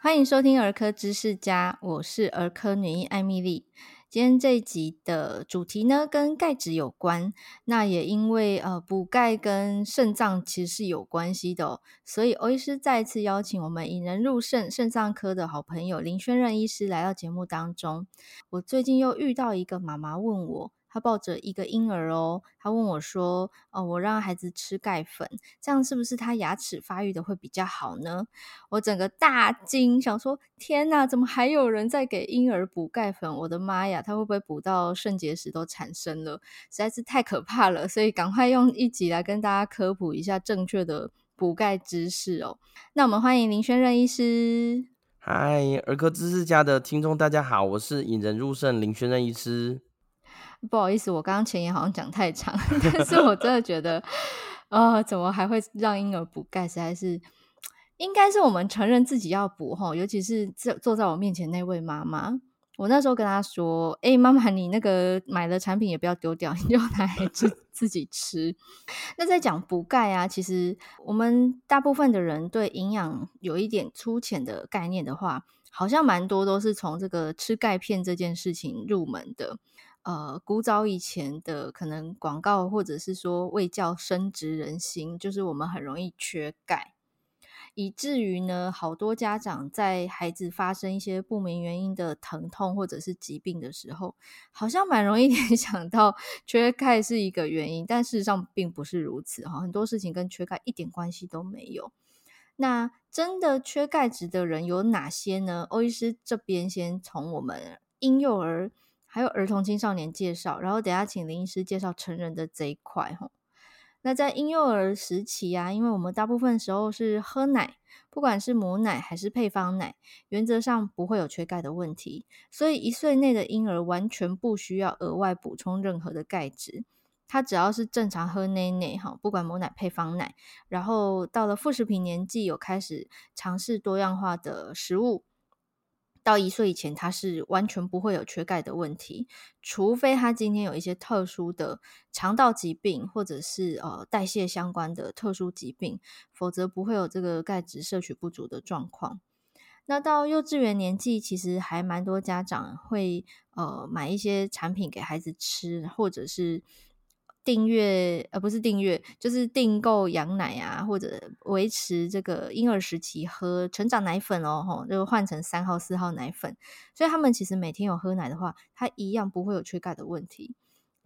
欢迎收听儿科知识家，我是儿科女医艾米丽。今天这一集的主题呢，跟钙质有关。那也因为呃补钙跟肾脏其实是有关系的哦，所以欧医师再次邀请我们引人入肾肾脏科的好朋友林轩任医师来到节目当中。我最近又遇到一个妈妈问我。抱着一个婴儿哦，他问我说：“哦，我让孩子吃钙粉，这样是不是他牙齿发育的会比较好呢？”我整个大惊，想说：“天哪，怎么还有人在给婴儿补钙粉？我的妈呀，他会不会补到肾结石都产生了？实在是太可怕了！”所以赶快用一集来跟大家科普一下正确的补钙知识哦。那我们欢迎林轩任医师。嗨，儿科知识家的听众大家好，我是引人入胜林轩任医师。不好意思，我刚刚前言好像讲太长，但是我真的觉得，啊、怎么还会让婴儿补钙？实在是，应该是我们承认自己要补齁，尤其是坐坐在我面前那位妈妈，我那时候跟她说：“哎、欸，妈妈，你那个买的产品也不要丢掉，你就拿来自自己吃。”那在讲补钙啊，其实我们大部分的人对营养有一点粗浅的概念的话，好像蛮多都是从这个吃钙片这件事情入门的。呃，古早以前的可能广告，或者是说为教深植人心，就是我们很容易缺钙，以至于呢，好多家长在孩子发生一些不明原因的疼痛或者是疾病的时候，好像蛮容易 联想到缺钙是一个原因，但事实上并不是如此哈，很多事情跟缺钙一点关系都没有。那真的缺钙质的人有哪些呢？欧医师这边先从我们婴幼儿。还有儿童青少年介绍，然后等下请林医师介绍成人的这一块哈。那在婴幼儿时期啊，因为我们大部分时候是喝奶，不管是母奶还是配方奶，原则上不会有缺钙的问题，所以一岁内的婴儿完全不需要额外补充任何的钙质，他只要是正常喝奶奶哈，不管母奶配方奶，然后到了副食品年纪，有开始尝试多样化的食物。到一岁以前，他是完全不会有缺钙的问题，除非他今天有一些特殊的肠道疾病，或者是呃代谢相关的特殊疾病，否则不会有这个钙质摄取不足的状况。那到幼稚园年纪，其实还蛮多家长会呃买一些产品给孩子吃，或者是。订阅呃不是订阅，就是订购羊奶啊，或者维持这个婴儿时期喝成长奶粉哦，吼，就换成三号、四号奶粉。所以他们其实每天有喝奶的话，他一样不会有缺钙的问题。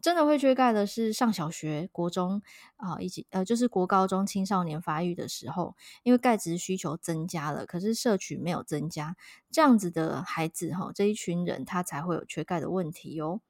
真的会缺钙的是上小学、国中啊，以及呃就是国高中青少年发育的时候，因为钙质需求增加了，可是摄取没有增加，这样子的孩子哈，这一群人他才会有缺钙的问题哟。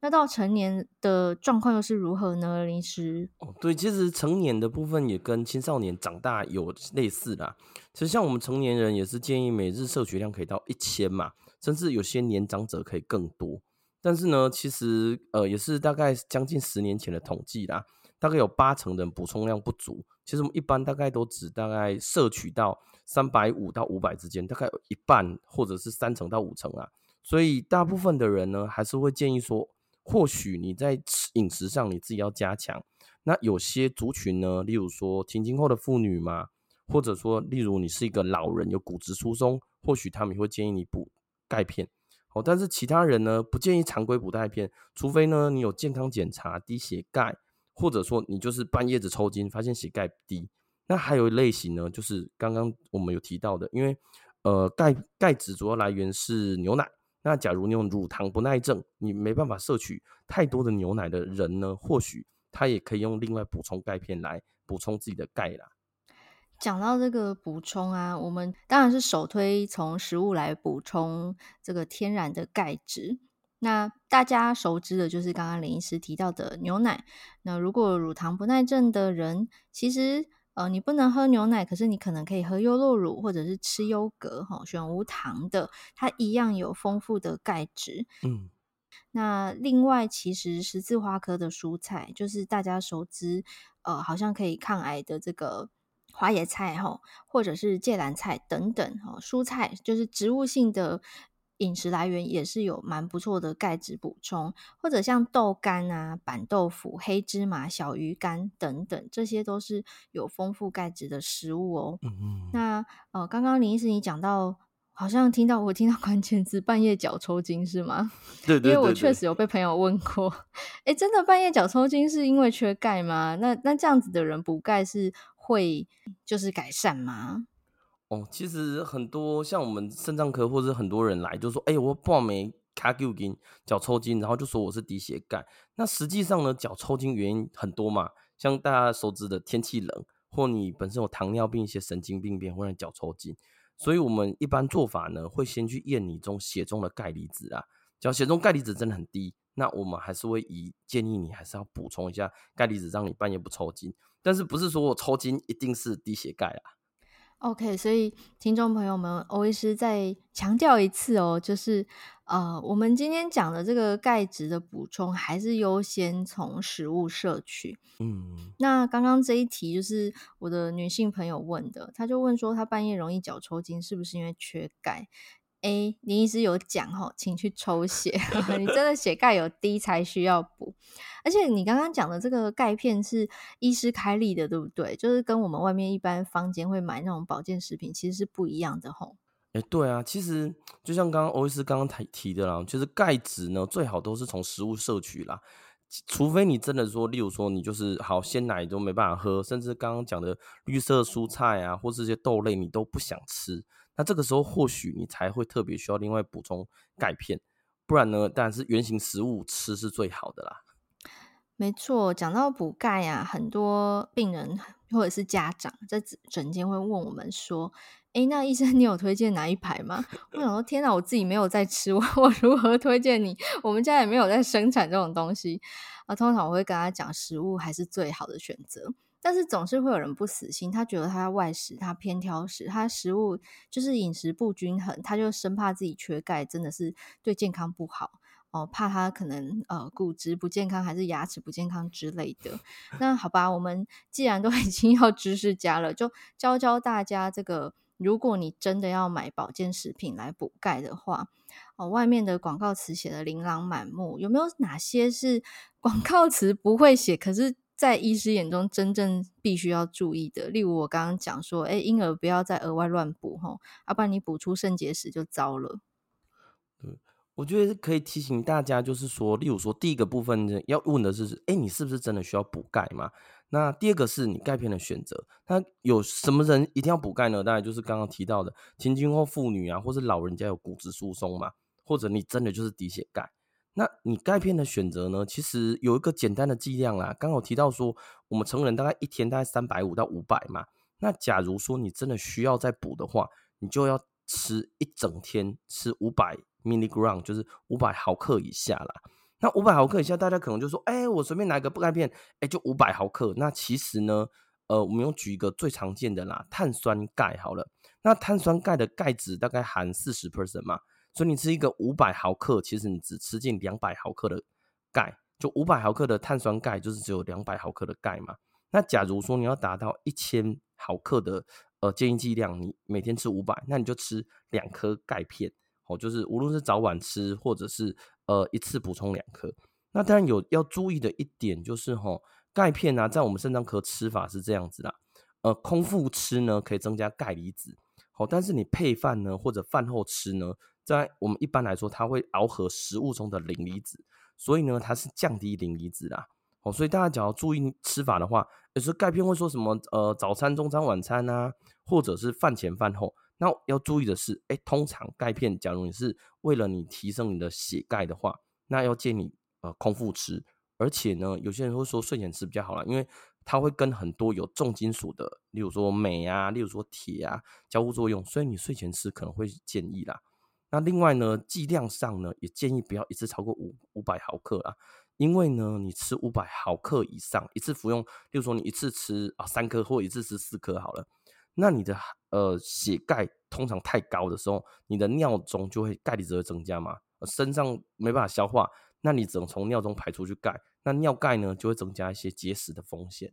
那到成年的状况又是如何呢？林医师？哦，对，其实成年的部分也跟青少年长大有类似啦。其实像我们成年人也是建议每日摄取量可以到一千嘛，甚至有些年长者可以更多。但是呢，其实呃也是大概将近十年前的统计啦，大概有八成的人补充量不足。其实我们一般大概都只大概摄取到三百五到五百之间，大概有一半或者是三成到五成啊。所以大部分的人呢，还是会建议说。或许你在饮食上你自己要加强，那有些族群呢，例如说停经后的妇女嘛，或者说例如你是一个老人有骨质疏松，或许他们会建议你补钙片。哦，但是其他人呢，不建议常规补钙片，除非呢你有健康检查低血钙，或者说你就是半夜子抽筋发现血钙低。那还有一类型呢，就是刚刚我们有提到的，因为呃钙钙质主要来源是牛奶。那假如你有乳糖不耐症，你没办法摄取太多的牛奶的人呢，或许他也可以用另外补充钙片来补充自己的钙啦。讲到这个补充啊，我们当然是首推从食物来补充这个天然的钙质。那大家熟知的就是刚刚林医师提到的牛奶。那如果乳糖不耐症的人，其实。呃，你不能喝牛奶，可是你可能可以喝优酪乳，或者是吃优格，哈，选无糖的，它一样有丰富的钙质。嗯，那另外，其实十字花科的蔬菜，就是大家熟知，呃，好像可以抗癌的这个花椰菜，哈，或者是芥蓝菜等等，哈，蔬菜就是植物性的。饮食来源也是有蛮不错的钙质补充，或者像豆干啊、板豆腐、黑芝麻、小鱼干等等，这些都是有丰富钙质的食物哦。嗯嗯。那呃，刚刚林医师你讲到好像听到我听到关键字半夜脚抽筋是吗？对，对，对，对，因为我确实有被朋友问过，哎，真的半夜脚抽筋是因为缺钙吗？那那这样子的人补钙是会就是改善吗？哦，其实很多像我们肾脏科或者很多人来就说，哎，我半夜卡旧筋脚抽筋，然后就说我是低血钙。那实际上呢，脚抽筋原因很多嘛，像大家熟知的天气冷，或你本身有糖尿病一些神经病变会让脚抽筋。所以，我们一般做法呢，会先去验你中血中的钙离子啊。只要血中钙离子真的很低，那我们还是会以建议你还是要补充一下钙离子，让你半夜不抽筋。但是不是说我抽筋一定是低血钙啊？OK，所以听众朋友们，欧医师再强调一次哦，就是呃，我们今天讲的这个钙质的补充，还是优先从食物摄取。嗯，那刚刚这一题就是我的女性朋友问的，她就问说，她半夜容易脚抽筋，是不是因为缺钙？哎，林医师有讲哦，请去抽血，你真的血钙有低才需要补。而且你刚刚讲的这个钙片是医师开立的，对不对？就是跟我们外面一般坊间会买那种保健食品其实是不一样的吼。哎，对啊，其实就像刚刚欧医师刚刚提提的啦，就是钙质呢最好都是从食物摄取啦，除非你真的说，例如说你就是好鲜奶都没办法喝，甚至刚刚讲的绿色蔬菜啊，或是这些豆类你都不想吃。那这个时候或许你才会特别需要另外补充钙片，不然呢，当然是原型食物吃是最好的啦。没错，讲到补钙啊，很多病人或者是家长在诊间会问我们说：“诶，那医生你有推荐哪一排吗？” 我想说：“天哪，我自己没有在吃，我我如何推荐你？我们家也没有在生产这种东西啊。”通常我会跟他讲，食物还是最好的选择。但是总是会有人不死心，他觉得他外食，他偏挑食，他食物就是饮食不均衡，他就生怕自己缺钙，真的是对健康不好哦，怕他可能呃骨质不健康，还是牙齿不健康之类的。那好吧，我们既然都 已经要知识家了，就教教大家这个：如果你真的要买保健食品来补钙的话，哦，外面的广告词写的琳琅满目，有没有哪些是 广告词不会写，可是？在医师眼中，真正必须要注意的，例如我刚刚讲说，哎，婴儿不要再额外乱补哈，要不然你补出肾结石就糟了。对，我觉得可以提醒大家，就是说，例如说，第一个部分，要问的是，哎，你是不是真的需要补钙嘛？那第二个是你钙片的选择，那有什么人一定要补钙呢？当然就是刚刚提到的，停经后妇女啊，或是老人家有骨质疏松嘛，或者你真的就是低血钙。那你钙片的选择呢？其实有一个简单的剂量啦。刚好提到说，我们成人大概一天大概三百五到五百嘛。那假如说你真的需要再补的话，你就要吃一整天，吃五百 milligram，就是五百毫克以下啦。那五百毫克以下，大家可能就说，哎、我随便拿一个钙片，哎、就五百毫克。那其实呢，呃，我们用举一个最常见的啦，碳酸钙好了。那碳酸钙的钙质大概含四十 percent 嘛。所以你吃一个五百毫克，其实你只吃进两百毫克的钙，就五百毫克的碳酸钙就是只有两百毫克的钙嘛。那假如说你要达到一千毫克的呃建议剂量，你每天吃五百，那你就吃两颗钙片，哦，就是无论是早晚吃或者是呃一次补充两颗。那当然有要注意的一点就是吼，钙片呢、啊、在我们肾脏科吃法是这样子啦，呃，空腹吃呢可以增加钙离子，好，但是你配饭呢或者饭后吃呢。在我们一般来说，它会螯合食物中的磷离子，所以呢，它是降低磷离子啦。哦，所以大家只要注意吃法的话，有时候钙片会说什么呃早餐、中餐、晚餐啊，或者是饭前饭后。那要注意的是，哎，通常钙片，假如你是为了你提升你的血钙的话，那要建议呃空腹吃。而且呢，有些人会说睡前吃比较好啦，因为它会跟很多有重金属的，例如说镁啊，例如说铁啊交互作用，所以你睡前吃可能会建议啦。那另外呢，剂量上呢，也建议不要一次超过五五百毫克啊，因为呢，你吃五百毫克以上，一次服用，例如说你一次吃啊三颗或一次吃四颗好了，那你的呃血钙通常太高的时候，你的尿中就会钙离子会增加嘛，身上没办法消化，那你只能从尿中排出去钙，那尿钙呢就会增加一些结石的风险。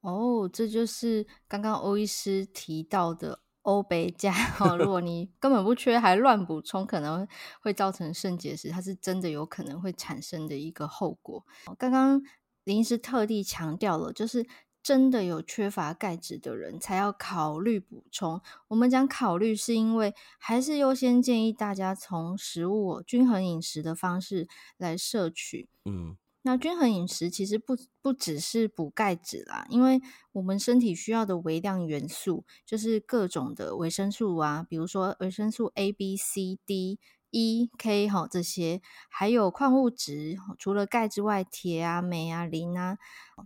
哦，这就是刚刚欧医师提到的。欧贝加哈，如果你根本不缺，还乱补充，可能会造成肾结石，它是真的有可能会产生的一个后果。刚刚林医师特地强调了，就是真的有缺乏钙质的人才要考虑补充。我们讲考虑，是因为还是优先建议大家从食物均衡饮食的方式来摄取。嗯。那均衡饮食其实不不只是补钙质啦，因为我们身体需要的微量元素就是各种的维生素啊，比如说维生素 A、B、C、D、E、K 哈这些，还有矿物质，除了钙之外，铁啊、镁啊、磷啊、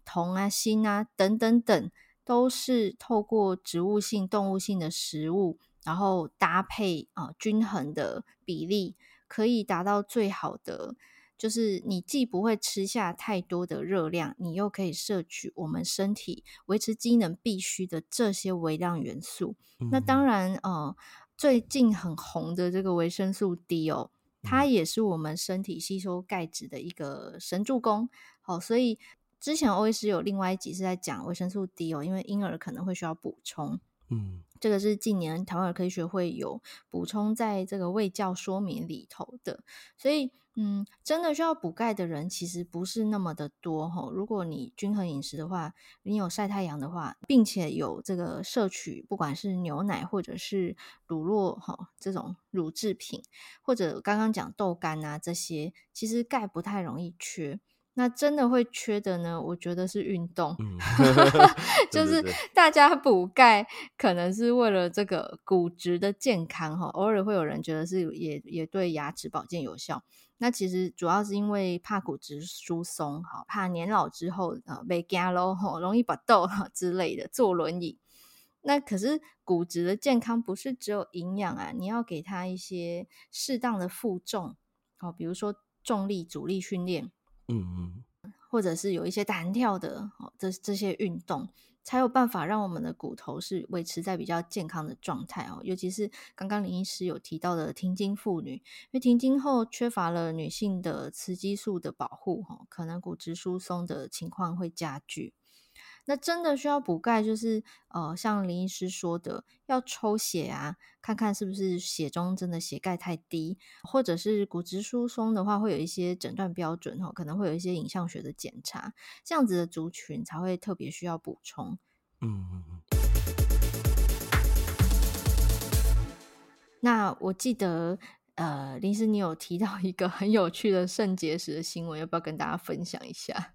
铜啊、锌啊等等等，都是透过植物性、动物性的食物，然后搭配啊均衡的比例，可以达到最好的。就是你既不会吃下太多的热量，你又可以摄取我们身体维持机能必须的这些微量元素。嗯、那当然，呃，最近很红的这个维生素 D 哦，它也是我们身体吸收钙质的一个神助攻。好、哦，所以之前欧医师有另外一集是在讲维生素 D 哦，因为婴儿可能会需要补充。嗯，这个是近年台湾儿科学会有补充在这个卫教说明里头的，所以。嗯，真的需要补钙的人其实不是那么的多哈。如果你均衡饮食的话，你有晒太阳的话，并且有这个摄取，不管是牛奶或者是乳酪哈这种乳制品，或者刚刚讲豆干啊这些，其实钙不太容易缺。那真的会缺的呢？我觉得是运动，嗯、就是大家补钙可能是为了这个骨质的健康哈。偶尔会有人觉得是也也对牙齿保健有效。那其实主要是因为怕骨质疏松，哈，怕年老之后呃被夹喽，容易拔豆之类的，坐轮椅。那可是骨质的健康不是只有营养啊，你要给他一些适当的负重，好，比如说重力阻力训练，嗯嗯，或者是有一些弹跳的，这这些运动。才有办法让我们的骨头是维持在比较健康的状态哦，尤其是刚刚林医师有提到的停经妇女，因为停经后缺乏了女性的雌激素的保护，可能骨质疏松的情况会加剧。那真的需要补钙，就是呃，像林医师说的，要抽血啊，看看是不是血中真的血钙太低，或者是骨质疏松的话，会有一些诊断标准哦，可能会有一些影像学的检查，这样子的族群才会特别需要补充。嗯嗯嗯。那我记得呃，林医师你有提到一个很有趣的肾结石的新闻，要不要跟大家分享一下？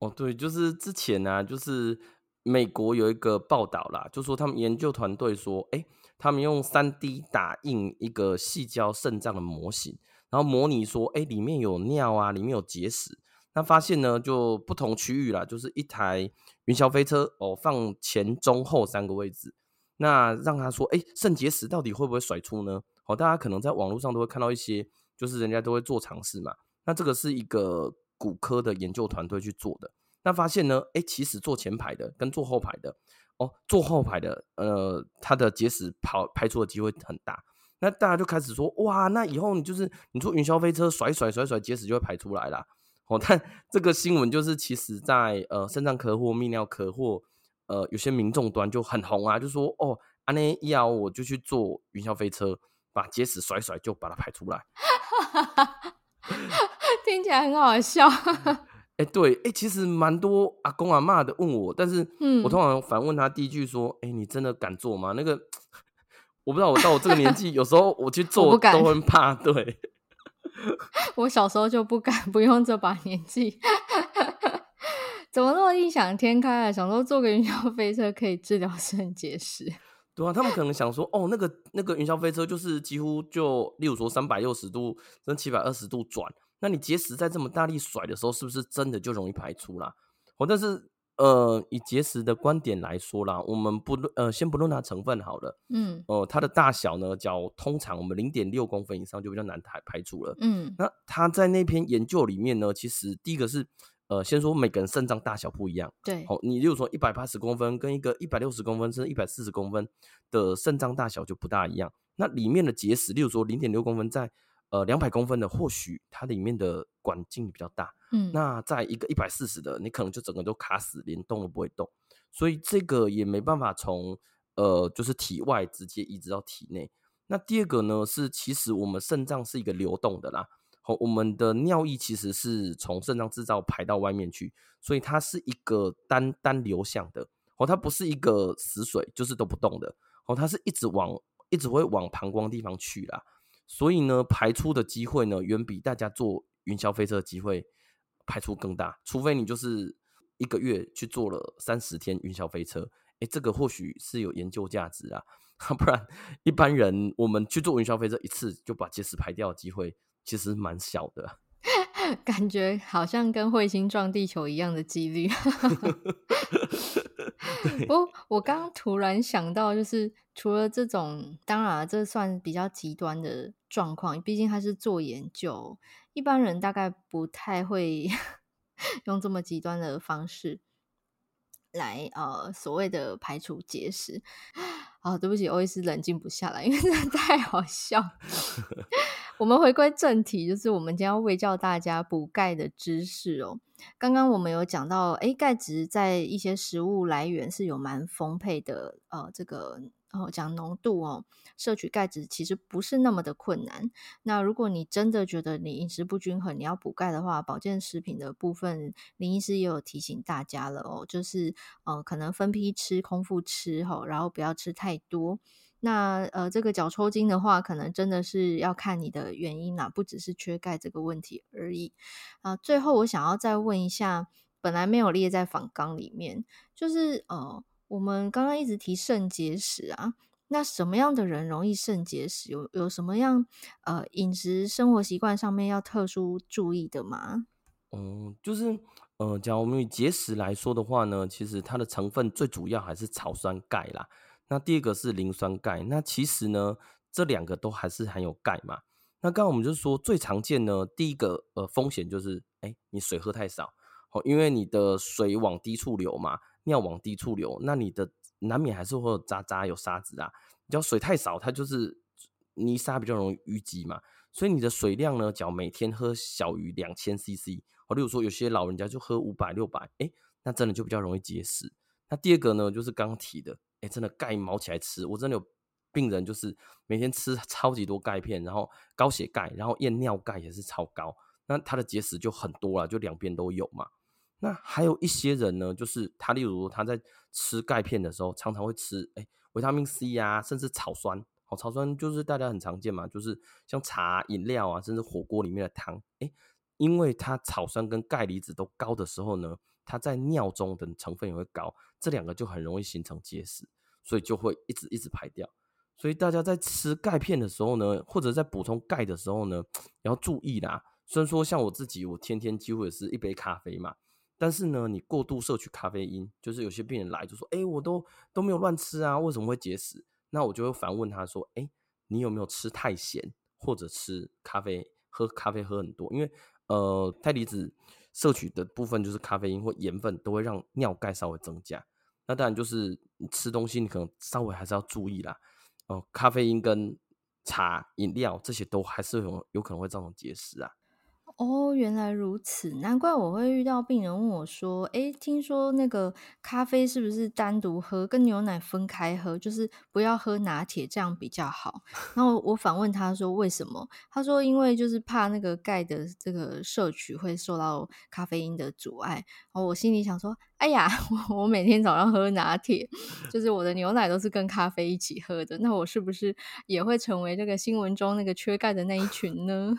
哦，对，就是之前呢、啊，就是美国有一个报道啦，就说他们研究团队说，哎，他们用三 D 打印一个矽胶肾脏的模型，然后模拟说，哎，里面有尿啊，里面有结石，那发现呢，就不同区域啦，就是一台云霄飞车哦，放前中后三个位置，那让他说，哎，肾结石到底会不会甩出呢？哦，大家可能在网络上都会看到一些，就是人家都会做尝试嘛，那这个是一个。骨科的研究团队去做的，那发现呢，哎，其实坐前排的跟坐后排的，哦，坐后排的，呃，他的结石跑排出的机会很大。那大家就开始说，哇，那以后你就是你坐云霄飞车甩甩甩甩，结石就会排出来啦。哦，但 这个新闻就是其实在呃肾脏科或泌尿科或呃有些民众端就很红啊，就说哦，安内要我就去坐云霄飞车，把结石甩甩就把它排出来。听起来很好笑。哎、欸，对，哎、欸，其实蛮多阿公阿妈的问我，但是我通常反问他第一句说：“哎、欸，你真的敢做吗？”那个我不知道，我到我这个年纪，有时候我去做都很怕。对，我小时候就不敢，不用这把年纪，怎么那么异想天开啊？想说坐个云霄飞车可以治疗肾结石。对啊，他们可能想说，哦，那个那个云霄飞车就是几乎就，例如说三百六十度跟七百二十度转，那你结石在这么大力甩的时候，是不是真的就容易排出啦？哦，但是呃，以结石的观点来说啦，我们不呃先不论它成分好了，嗯，哦、呃，它的大小呢，较通常我们零点六公分以上就比较难排排除了，嗯，那他在那篇研究里面呢，其实第一个是。呃，先说每个人肾脏大小不一样，对，好，你例如说一百八十公分跟一个一百六十公分甚至一百四十公分的肾脏大小就不大一样。那里面的结石，例如说零点六公分在呃两百公分的，或许它里面的管径比较大，嗯，那在一个一百四十的，你可能就整个都卡死，连动都不会动，所以这个也没办法从呃就是体外直接移植到体内。那第二个呢是，其实我们肾脏是一个流动的啦。好，我们的尿液其实是从肾脏制造排到外面去，所以它是一个单单流向的。哦，它不是一个死水，就是都不动的。哦，它是一直往一直会往膀胱地方去啦。所以呢，排出的机会呢，远比大家坐云霄飞车的机会排出更大。除非你就是一个月去坐了三十天云霄飞车，哎，这个或许是有研究价值啊。不然一般人我们去坐云霄飞车一次就把结石排掉的机会，其实蛮小的。感觉好像跟彗星撞地球一样的几率。不我刚刚突然想到，就是除了这种，当然这算比较极端的状况，毕竟他是做研究，一般人大概不太会 用这么极端的方式来呃所谓的排除结石。啊、哦，对不起，欧医师冷静不下来，因为真的太好笑。我们回归正题，就是我们将要为教大家补钙的知识哦。刚刚我们有讲到，诶，钙质在一些食物来源是有蛮丰沛的，呃，这个。然后讲浓度哦，摄取钙质其实不是那么的困难。那如果你真的觉得你饮食不均衡，你要补钙的话，保健食品的部分，林医师也有提醒大家了哦，就是呃，可能分批吃，空腹吃哈，然后不要吃太多。那呃，这个脚抽筋的话，可能真的是要看你的原因啦，不只是缺钙这个问题而已。啊、最后我想要再问一下，本来没有列在访纲里面，就是呃。我们刚刚一直提肾结石啊，那什么样的人容易肾结石？有有什么样呃饮食生活习惯上面要特殊注意的吗？嗯，就是呃，假如我们以结石来说的话呢，其实它的成分最主要还是草酸钙啦。那第二个是磷酸钙，那其实呢，这两个都还是含有钙嘛。那刚刚我们就是说最常见呢，第一个呃风险就是，哎，你水喝太少，哦，因为你的水往低处流嘛。尿往低处流，那你的难免还是会有渣渣有沙子啊。只要水太少，它就是泥沙比较容易淤积嘛。所以你的水量呢，只要每天喝小于两千 CC，哦，例如说有些老人家就喝五百六百，哎，那真的就比较容易结石。那第二个呢，就是刚提的，哎，真的钙卯起来吃，我真的有病人就是每天吃超级多钙片，然后高血钙，然后验尿钙也是超高，那他的结石就很多了，就两边都有嘛。那还有一些人呢，就是他，例如他在吃钙片的时候，常常会吃诶维他命 C 啊，甚至草酸。哦，草酸就是大家很常见嘛，就是像茶、饮料啊，甚至火锅里面的汤。诶，因为它草酸跟钙离子都高的时候呢，它在尿中的成分也会高，这两个就很容易形成结石，所以就会一直一直排掉。所以大家在吃钙片的时候呢，或者在补充钙的时候呢，要注意啦。虽然说像我自己，我天天几乎也是一杯咖啡嘛。但是呢，你过度摄取咖啡因，就是有些病人来就说：“哎、我都都没有乱吃啊，为什么会结石？”那我就会反问他说：“哎、你有没有吃太咸，或者吃咖啡喝咖啡喝很多？因为呃，钙离子摄取的部分就是咖啡因或盐分，都会让尿钙稍微增加。那当然就是你吃东西，你可能稍微还是要注意啦。哦、咖啡因跟茶饮料这些都还是有有可能会造成结石啊。”哦，原来如此，难怪我会遇到病人问我说：“诶，听说那个咖啡是不是单独喝，跟牛奶分开喝，就是不要喝拿铁，这样比较好？”然后我反问他说：“为什么？”他说：“因为就是怕那个钙的这个摄取会受到咖啡因的阻碍。”然后我心里想说：“哎呀，我我每天早上喝拿铁，就是我的牛奶都是跟咖啡一起喝的，那我是不是也会成为这个新闻中那个缺钙的那一群呢？”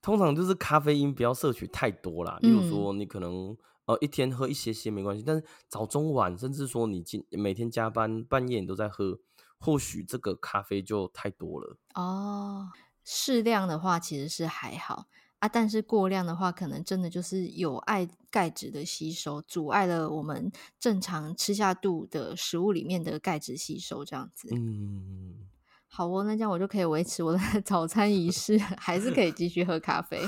通常就是咖啡因不要摄取太多啦，比如说你可能、嗯、呃一天喝一些些没关系，但是早中晚甚至说你今每天加班半夜你都在喝，或许这个咖啡就太多了哦。适量的话其实是还好啊，但是过量的话，可能真的就是有碍钙质的吸收，阻碍了我们正常吃下肚的食物里面的钙质吸收，这样子。嗯。好哦，那这样我就可以维持我的 早餐仪式，还是可以继续喝咖啡。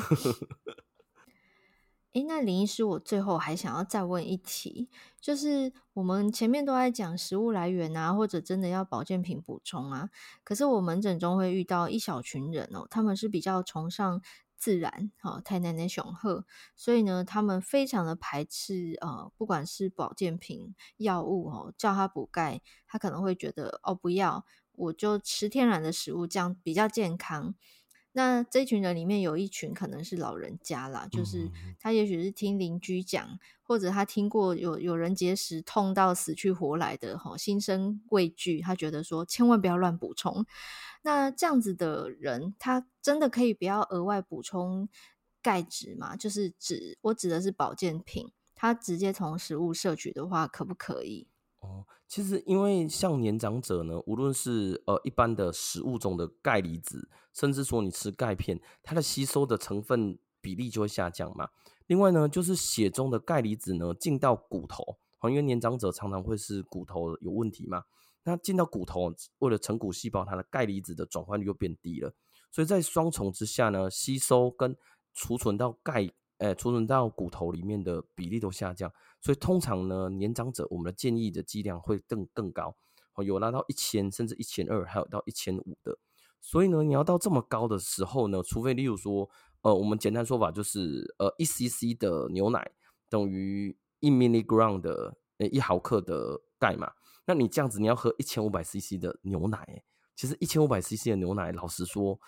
诶，那林医师，我最后还想要再问一题，就是我们前面都在讲食物来源啊，或者真的要保健品补充啊，可是我门诊中会遇到一小群人哦，他们是比较崇尚自然，哦，太奶奶雄鹤，所以呢，他们非常的排斥呃，不管是保健品、药物哦，叫他补钙，他可能会觉得哦，不要。我就吃天然的食物，这样比较健康。那这群人里面有一群可能是老人家啦，就是他也许是听邻居讲，或者他听过有有人结石痛到死去活来的，吼，心生畏惧，他觉得说千万不要乱补充。那这样子的人，他真的可以不要额外补充钙质吗？就是指我指的是保健品，他直接从食物摄取的话，可不可以？哦，其实因为像年长者呢，无论是呃一般的食物中的钙离子，甚至说你吃钙片，它的吸收的成分比例就会下降嘛。另外呢，就是血中的钙离子呢进到骨头，因为年长者常常会是骨头有问题嘛。那进到骨头，为了成骨细胞，它的钙离子的转换率又变低了，所以在双重之下呢，吸收跟储存到钙，呃，储存到骨头里面的比例都下降。所以通常呢，年长者我们的建议的剂量会更更高，有拉到一千甚至一千二，还有到一千五的。所以呢，你要到这么高的时候呢，除非例如说，呃，我们简单说法就是，呃，一 cc 的牛奶等于一 milligram 的，呃，一毫克的钙嘛。那你这样子，你要喝一千五百 CC 的牛奶，其实一千五百 CC 的牛奶，老实说，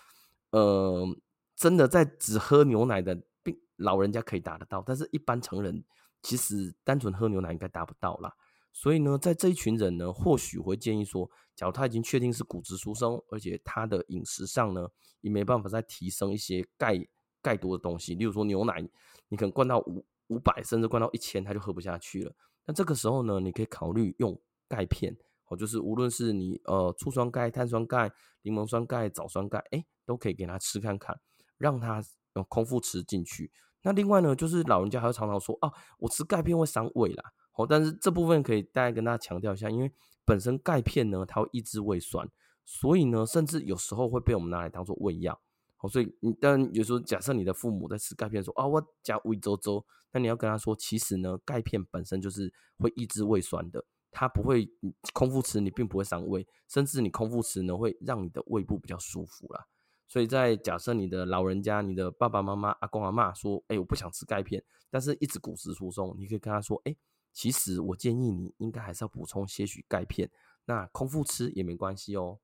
呃，真的在只喝牛奶的病老人家可以达得到，但是一般成人其实单纯喝牛奶应该达不到啦。所以呢，在这一群人呢，或许会建议说，假如他已经确定是骨质疏松，而且他的饮食上呢，也没办法再提升一些钙钙多的东西，例如说牛奶，你可能灌到五五百，甚至灌到一千，他就喝不下去了。那这个时候呢，你可以考虑用。钙片哦，就是无论是你呃醋酸钙、碳酸钙、柠檬酸钙、藻酸钙，哎、都可以给他吃看看，让他用空腹吃进去。那另外呢，就是老人家还会常常说啊，我吃钙片会伤胃啦。哦，但是这部分可以大概跟大家强调一下，因为本身钙片呢，它会抑制胃酸，所以呢，甚至有时候会被我们拿来当做胃药。哦，所以你但有时候假设你的父母在吃钙片说，说啊我加胃周周，那你要跟他说，其实呢，钙片本身就是会抑制胃酸的。它不会空腹吃，你并不会伤胃，甚至你空腹吃呢，会让你的胃部比较舒服啦。所以在假设你的老人家、你的爸爸妈妈、阿公阿妈说：“哎，我不想吃钙片，但是一直骨质疏松。”你可以跟他说：“哎，其实我建议你应该还是要补充些许钙片，那空腹吃也没关系哦。”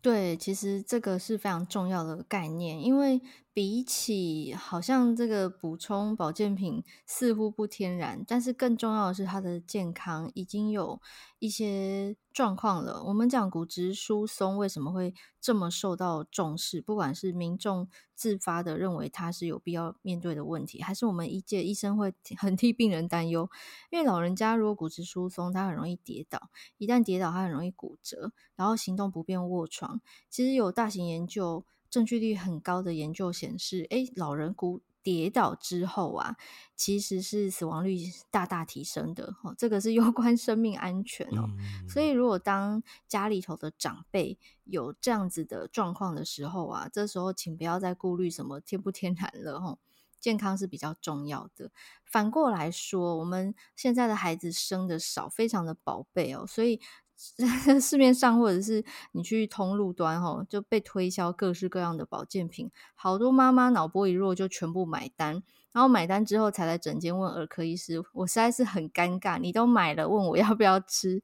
对，其实这个是非常重要的概念，因为比起好像这个补充保健品似乎不天然，但是更重要的是它的健康已经有一些状况了。我们讲骨质疏松为什么会这么受到重视？不管是民众自发的认为它是有必要面对的问题，还是我们医界医生会 很替病人担忧。因为老人家如果骨质疏松，他很容易跌倒，一旦跌倒，他很容易骨折，然后行动不便卧床。其实有大型研究，证据率很高的研究显示，诶，老人骨跌倒之后啊，其实是死亡率大大提升的哦。这个是攸关生命安全哦。嗯、所以，如果当家里头的长辈有这样子的状况的时候啊，这时候请不要再顾虑什么天不天然了哦。健康是比较重要的。反过来说，我们现在的孩子生的少，非常的宝贝哦，所以。市面上或者是你去通路端吼，就被推销各式各样的保健品，好多妈妈脑波一弱就全部买单，然后买单之后才来诊间问儿科医师，我实在是很尴尬，你都买了，问我要不要吃，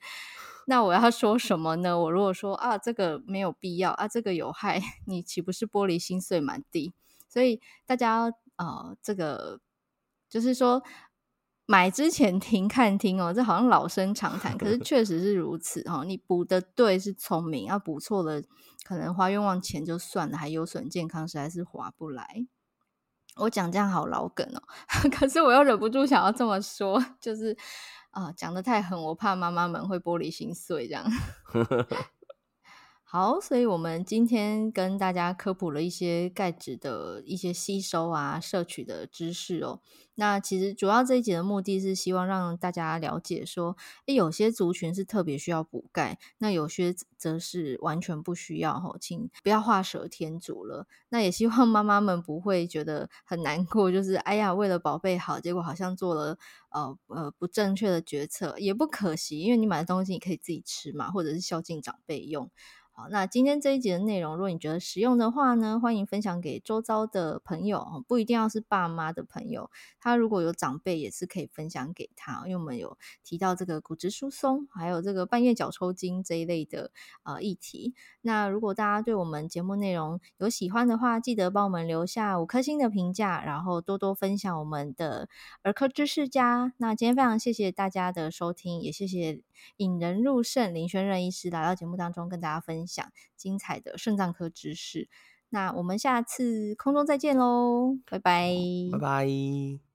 那我要说什么呢？我如果说啊这个没有必要啊，这个有害，你岂不是玻璃心碎满地？所以大家呃，这个就是说。买之前停看听哦，这好像老生常谈，可是 确实是如此哦。你补的对是聪明，要补错了，可能花冤枉钱就算了，还有损健康，实在是划不来。我讲这样好老梗哦，可是我又忍不住想要这么说，就是啊，讲得太狠，我怕妈妈们会玻璃心碎这样。好，所以我们今天跟大家科普了一些钙质的一些吸收啊、摄取的知识哦。那其实主要这一集的目的是希望让大家了解说，诶，有些族群是特别需要补钙，那有些则是完全不需要吼，请不要画蛇添足了。那也希望妈妈们不会觉得很难过，就是哎呀，为了宝贝好，结果好像做了呃呃不正确的决策，也不可惜，因为你买的东西你可以自己吃嘛，或者是孝敬长辈用。好，那今天这一集的内容，如果你觉得实用的话呢，欢迎分享给周遭的朋友，不一定要是爸妈的朋友，他如果有长辈也是可以分享给他，因为我们有提到这个骨质疏松，还有这个半夜脚抽筋这一类的呃议题。那如果大家对我们节目内容有喜欢的话，记得帮我们留下五颗星的评价，然后多多分享我们的儿科知识家。那今天非常谢谢大家的收听，也谢谢引人入肾林轩任医师来到节目当中跟大家分享精彩的肾脏科知识。那我们下次空中再见喽，拜拜，拜拜。